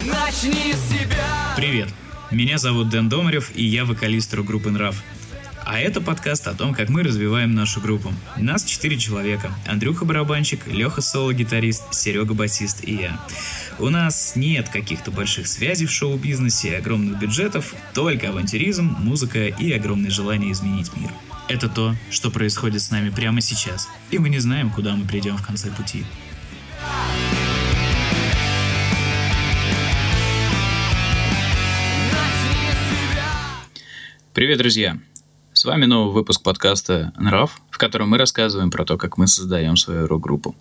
Начни с себя. Привет, меня зовут Дэн Домарев, и я вокалист группы «Нрав». А это подкаст о том, как мы развиваем нашу группу. Нас четыре человека. Андрюха барабанщик, Леха соло-гитарист, Серега басист и я. У нас нет каких-то больших связей в шоу-бизнесе, огромных бюджетов, только авантюризм, музыка и огромное желание изменить мир. Это то, что происходит с нами прямо сейчас, и мы не знаем, куда мы придем в конце пути. Привет, друзья! С вами новый выпуск подкаста «Нрав», в котором мы рассказываем про то, как мы создаем свою рок-группу.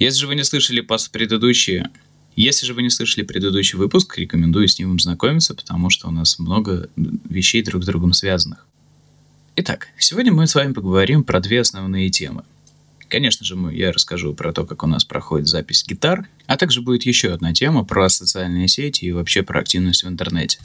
Если же вы не слышали предыдущие если же вы не слышали предыдущий выпуск, рекомендую с ним знакомиться, потому что у нас много вещей друг с другом связанных. Итак, сегодня мы с вами поговорим про две основные темы. Конечно же, я расскажу про то, как у нас проходит запись гитар, а также будет еще одна тема про социальные сети и вообще про активность в интернете.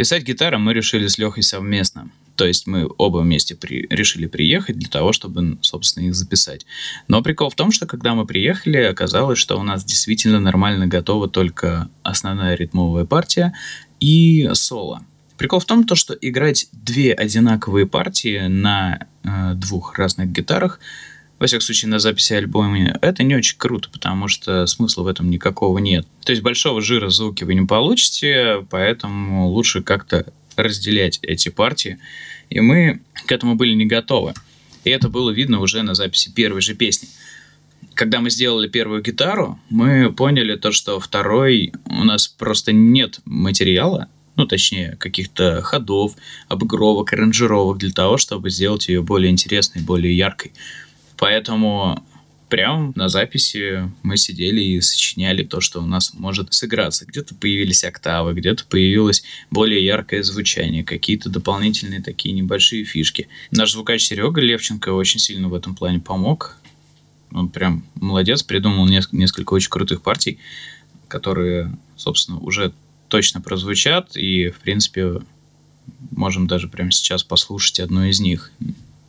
Писать гитару мы решили с Лехой совместно. То есть мы оба вместе при... решили приехать для того, чтобы, собственно, их записать. Но прикол в том, что когда мы приехали, оказалось, что у нас действительно нормально готова только основная ритмовая партия и соло. Прикол в том, то, что играть две одинаковые партии на э, двух разных гитарах во всяком случае, на записи альбома, это не очень круто, потому что смысла в этом никакого нет. То есть большого жира звуки вы не получите, поэтому лучше как-то разделять эти партии. И мы к этому были не готовы. И это было видно уже на записи первой же песни. Когда мы сделали первую гитару, мы поняли то, что второй у нас просто нет материала, ну, точнее, каких-то ходов, обыгровок, аранжировок для того, чтобы сделать ее более интересной, более яркой. Поэтому прямо на записи мы сидели и сочиняли то, что у нас может сыграться. Где-то появились октавы, где-то появилось более яркое звучание, какие-то дополнительные такие небольшие фишки. Наш звукач Серега Левченко очень сильно в этом плане помог. Он прям молодец, придумал несколько очень крутых партий, которые, собственно, уже точно прозвучат, и, в принципе, можем даже прямо сейчас послушать одну из них,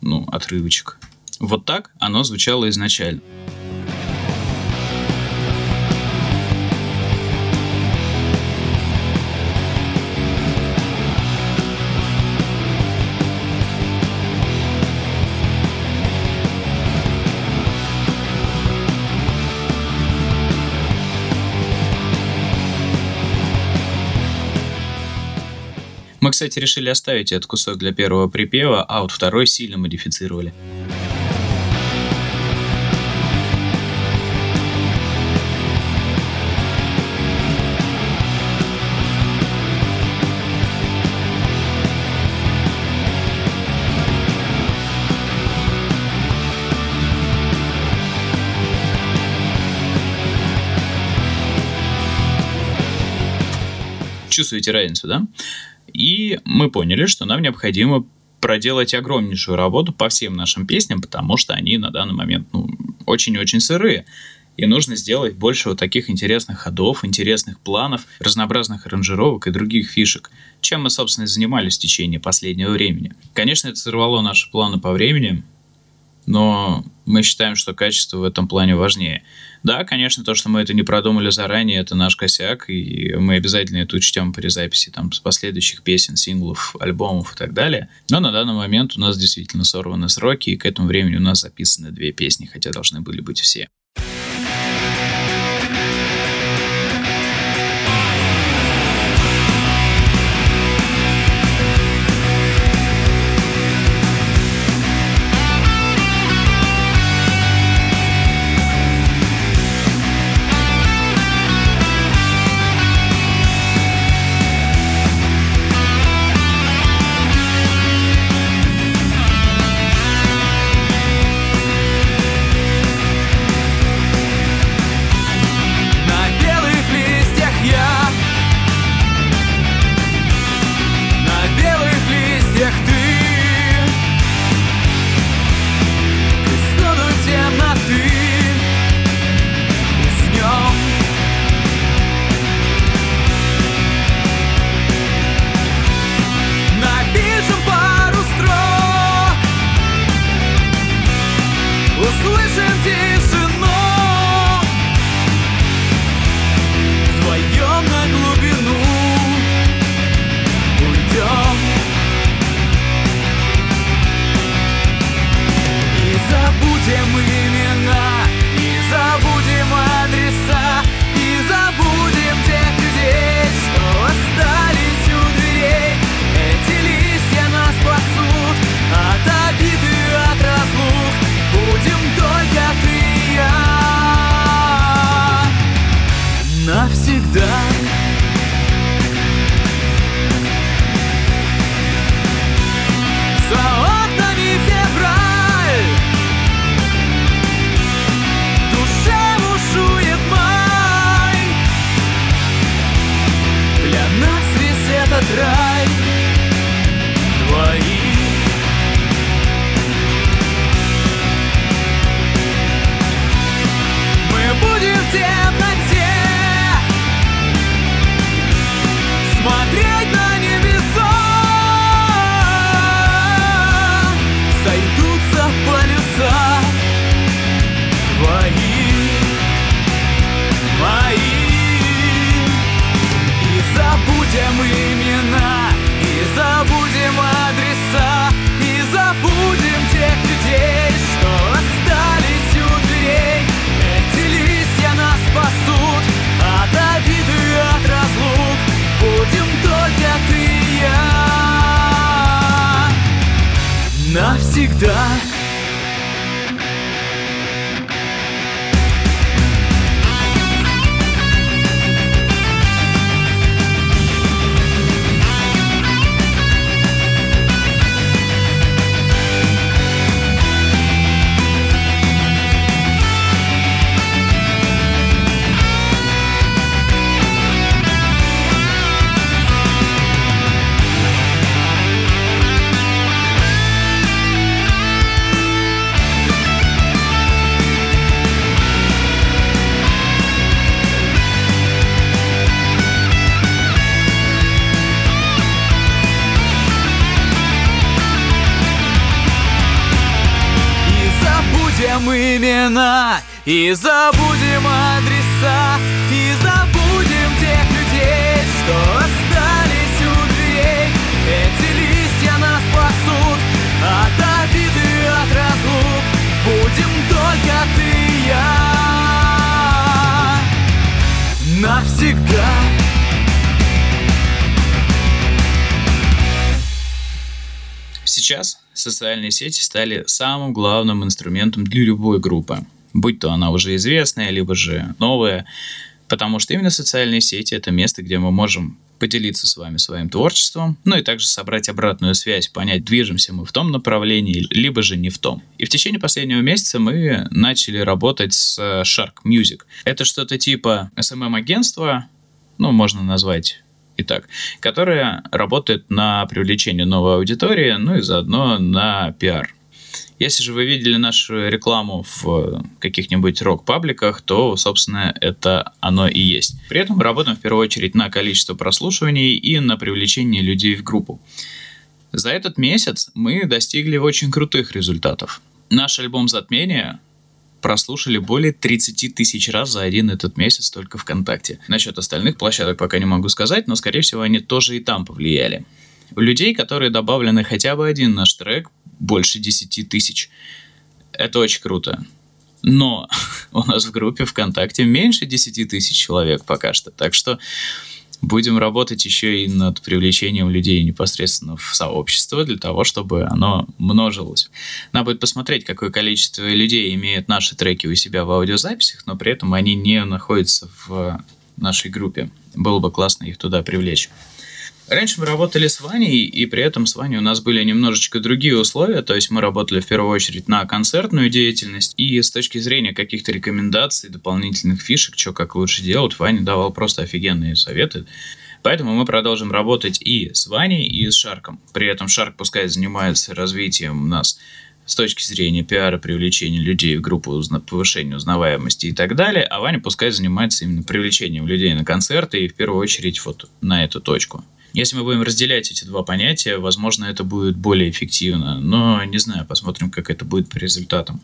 ну, отрывочек. Вот так оно звучало изначально. Мы, кстати, решили оставить этот кусок для первого припева, а вот второй сильно модифицировали. Чувствуете разницу, да? И мы поняли, что нам необходимо проделать огромнейшую работу по всем нашим песням, потому что они на данный момент ну, очень-очень сырые. И нужно сделать больше вот таких интересных ходов, интересных планов, разнообразных аранжировок и других фишек, чем мы, собственно, и занимались в течение последнего времени. Конечно, это сорвало наши планы по времени, но мы считаем, что качество в этом плане важнее. Да, конечно, то, что мы это не продумали заранее, это наш косяк, и мы обязательно это учтем при записи там, с последующих песен, синглов, альбомов и так далее. Но на данный момент у нас действительно сорваны сроки, и к этому времени у нас записаны две песни, хотя должны были быть все. Навсегда имена И забудем адреса И забудем тех людей Что остались у дверей. Эти листья нас спасут От обиды от разлук. Будем только ты и я. Навсегда. Сейчас социальные сети стали самым главным инструментом для любой группы, будь то она уже известная, либо же новая, потому что именно социальные сети – это место, где мы можем поделиться с вами своим творчеством, ну и также собрать обратную связь, понять, движемся мы в том направлении, либо же не в том. И в течение последнего месяца мы начали работать с э, Shark Music. Это что-то типа SMM-агентства, ну, можно назвать и так, которая работает на привлечение новой аудитории, ну и заодно на пиар. Если же вы видели нашу рекламу в каких-нибудь рок-пабликах, то, собственно, это оно и есть. При этом мы работаем в первую очередь на количество прослушиваний и на привлечение людей в группу. За этот месяц мы достигли очень крутых результатов. Наш альбом «Затмение» прослушали более 30 тысяч раз за один этот месяц только ВКонтакте. Насчет остальных площадок пока не могу сказать, но, скорее всего, они тоже и там повлияли. У людей, которые добавлены хотя бы один наш трек, больше 10 тысяч. Это очень круто. Но у нас в группе ВКонтакте меньше 10 тысяч человек пока что. Так что будем работать еще и над привлечением людей непосредственно в сообщество для того, чтобы оно множилось. Надо будет посмотреть, какое количество людей имеют наши треки у себя в аудиозаписях, но при этом они не находятся в нашей группе. Было бы классно их туда привлечь. Раньше мы работали с Ваней, и при этом с Ваней у нас были немножечко другие условия, то есть мы работали в первую очередь на концертную деятельность, и с точки зрения каких-то рекомендаций, дополнительных фишек, что как лучше делать, Ваня давал просто офигенные советы. Поэтому мы продолжим работать и с Ваней, и с Шарком. При этом Шарк пускай занимается развитием у нас с точки зрения пиара, привлечения людей в группу, узна- повышения узнаваемости и так далее, а Ваня пускай занимается именно привлечением людей на концерты и в первую очередь вот на эту точку. Если мы будем разделять эти два понятия, возможно, это будет более эффективно, но не знаю, посмотрим, как это будет по результатам.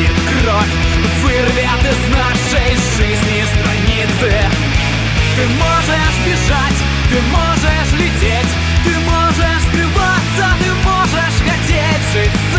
Вскипятит кровь Вырвет из нашей жизни страницы. Ты можешь бежать, ты можешь лететь Ты можешь скрываться, ты можешь хотеть Жить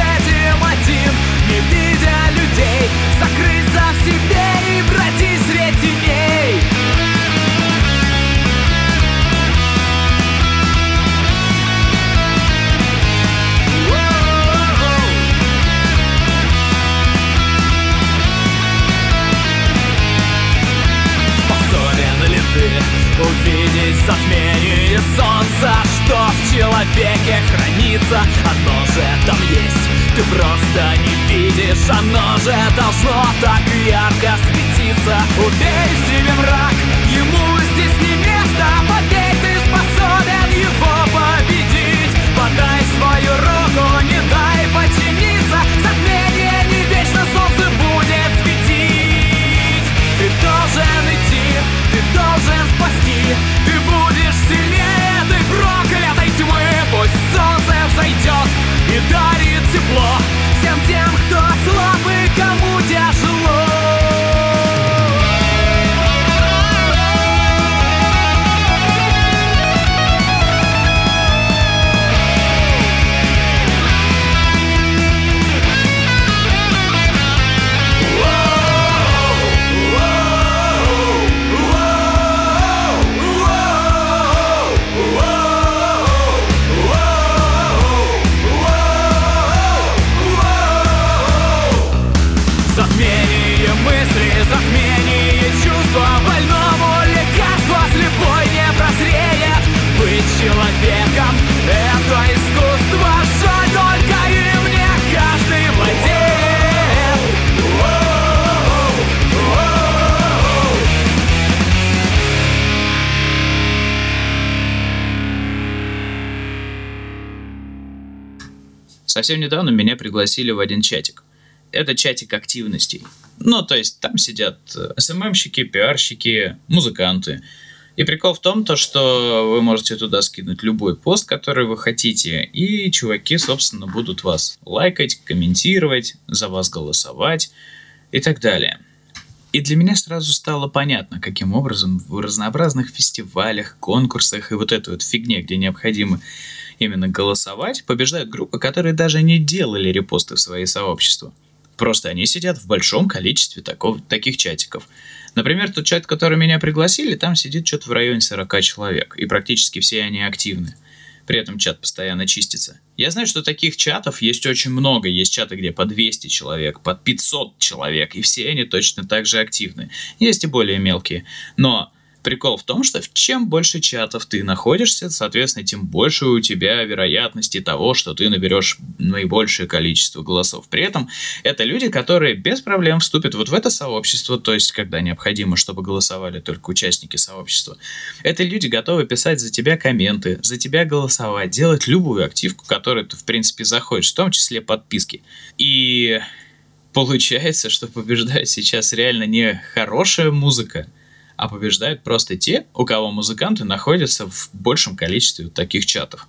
увидеть затмение солнца Что в человеке хранится, оно же там есть Ты просто не видишь, оно же должно так ярко светиться. Убей себе мрак, ему здесь не место. Поверь, ты способен его победить. Подай свою руку, не должен спасти. Ты будешь сильнее этой проклятой тьмы. Пусть солнце взойдет и дарит тепло Всем тем, Совсем недавно меня пригласили в один чатик. Это чатик активностей. Ну, то есть там сидят э, СММщики, пиарщики, музыканты. И прикол в том, то, что вы можете туда скинуть любой пост, который вы хотите, и чуваки, собственно, будут вас лайкать, комментировать, за вас голосовать и так далее. И для меня сразу стало понятно, каким образом в разнообразных фестивалях, конкурсах и вот этой вот фигне, где необходимо именно голосовать, побеждают группы, которые даже не делали репосты в свои сообщества. Просто они сидят в большом количестве такого, таких чатиков. Например, тот чат, который меня пригласили, там сидит что-то в районе 40 человек, и практически все они активны. При этом чат постоянно чистится. Я знаю, что таких чатов есть очень много. Есть чаты, где по 200 человек, по 500 человек, и все они точно так же активны. Есть и более мелкие. Но прикол в том, что чем больше чатов ты находишься, соответственно, тем больше у тебя вероятности того, что ты наберешь наибольшее количество голосов. При этом это люди, которые без проблем вступят вот в это сообщество, то есть когда необходимо, чтобы голосовали только участники сообщества. Это люди готовы писать за тебя комменты, за тебя голосовать, делать любую активку, которую ты, в принципе, заходишь, в том числе подписки. И получается, что побеждает сейчас реально не хорошая музыка, а побеждают просто те, у кого музыканты находятся в большем количестве таких чатов.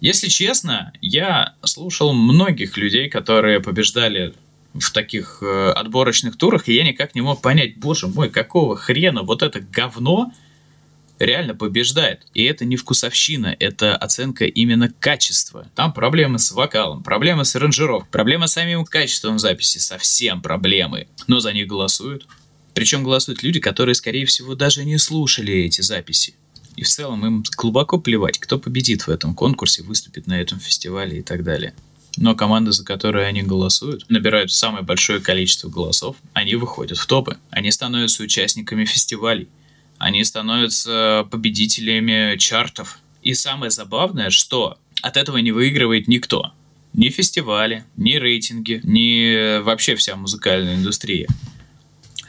Если честно, я слушал многих людей, которые побеждали в таких э, отборочных турах, и я никак не мог понять, боже мой, какого хрена вот это говно реально побеждает. И это не вкусовщина, это оценка именно качества. Там проблемы с вокалом, проблемы с аранжировкой, проблемы с самим качеством записи, совсем проблемы. Но за них голосуют. Причем голосуют люди, которые, скорее всего, даже не слушали эти записи. И в целом им глубоко плевать, кто победит в этом конкурсе, выступит на этом фестивале и так далее. Но команды, за которые они голосуют, набирают самое большое количество голосов, они выходят в топы. Они становятся участниками фестивалей. Они становятся победителями чартов. И самое забавное, что от этого не выигрывает никто. Ни фестивали, ни рейтинги, ни вообще вся музыкальная индустрия.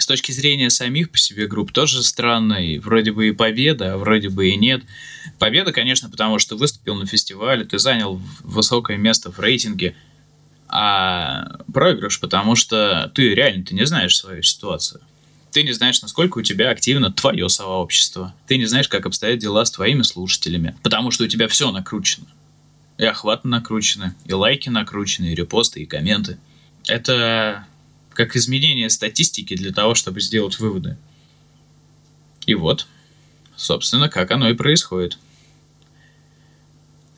С точки зрения самих по себе групп тоже странно. И вроде бы и победа, а вроде бы и нет. Победа, конечно, потому что выступил на фестивале, ты занял высокое место в рейтинге. А проигрыш, потому что ты реально ты не знаешь свою ситуацию. Ты не знаешь, насколько у тебя активно твое сообщество. Ты не знаешь, как обстоят дела с твоими слушателями. Потому что у тебя все накручено. И охваты накручены, и лайки накручены, и репосты, и комменты. Это как изменение статистики для того, чтобы сделать выводы. И вот, собственно, как оно и происходит.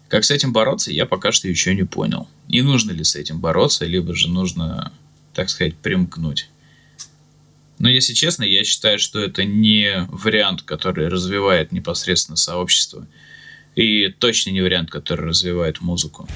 Как с этим бороться, я пока что еще не понял. И нужно ли с этим бороться, либо же нужно, так сказать, примкнуть. Но если честно, я считаю, что это не вариант, который развивает непосредственно сообщество. И точно не вариант, который развивает музыку.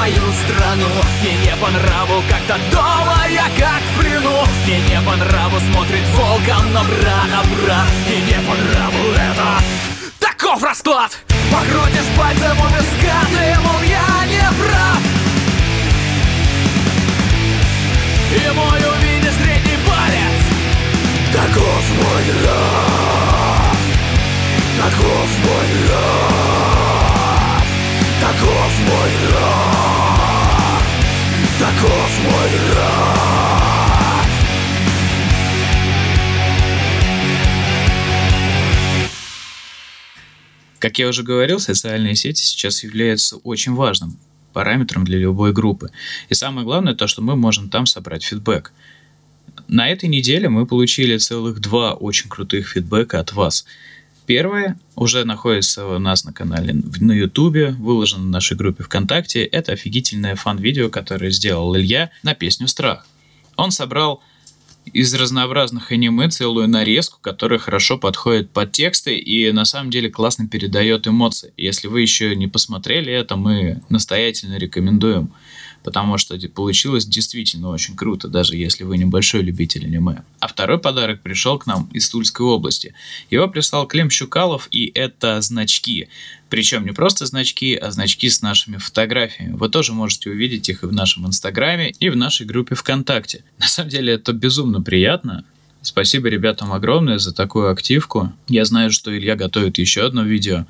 Мою страну. Мне не по нраву, когда дома я как в плену. Мне не по нраву смотрит волком на брата брат. Мне не по нраву это. Таков расклад. Покрутишь пальцем у виска, ты, мол, я не прав. И мой увидишь средний палец. Таков мой нрав Таков мой нрав Таков мой нрав Таков мой нрав Как я уже говорил, социальные сети сейчас являются очень важным параметром для любой группы. И самое главное то, что мы можем там собрать фидбэк. На этой неделе мы получили целых два очень крутых фидбэка от вас. Первое уже находится у нас на канале на Ютубе, выложено в нашей группе ВКонтакте. Это офигительное фан-видео, которое сделал Илья на песню «Страх». Он собрал из разнообразных аниме целую нарезку, которая хорошо подходит под тексты и на самом деле классно передает эмоции. Если вы еще не посмотрели это, мы настоятельно рекомендуем, потому что де- получилось действительно очень круто, даже если вы небольшой любитель аниме. А второй подарок пришел к нам из Тульской области. Его прислал Клем Щукалов, и это значки. Причем не просто значки, а значки с нашими фотографиями. Вы тоже можете увидеть их и в нашем инстаграме, и в нашей группе ВКонтакте. На самом деле это безумно приятно. Спасибо ребятам огромное за такую активку. Я знаю, что Илья готовит еще одно видео.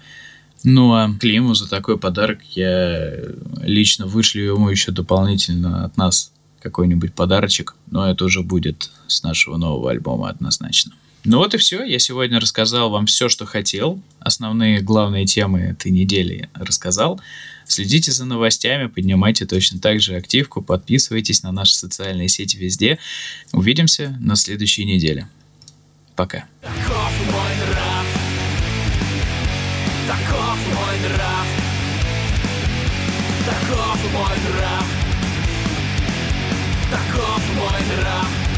Ну а Климу за такой подарок я лично вышлю ему еще дополнительно от нас какой-нибудь подарочек. Но это уже будет с нашего нового альбома однозначно. Ну вот и все. Я сегодня рассказал вам все, что хотел. Основные главные темы этой недели рассказал. Следите за новостями, поднимайте точно так же активку, подписывайтесь на наши социальные сети везде. Увидимся на следующей неделе. Пока. Нрав Таков мой нрав Таков мой нрав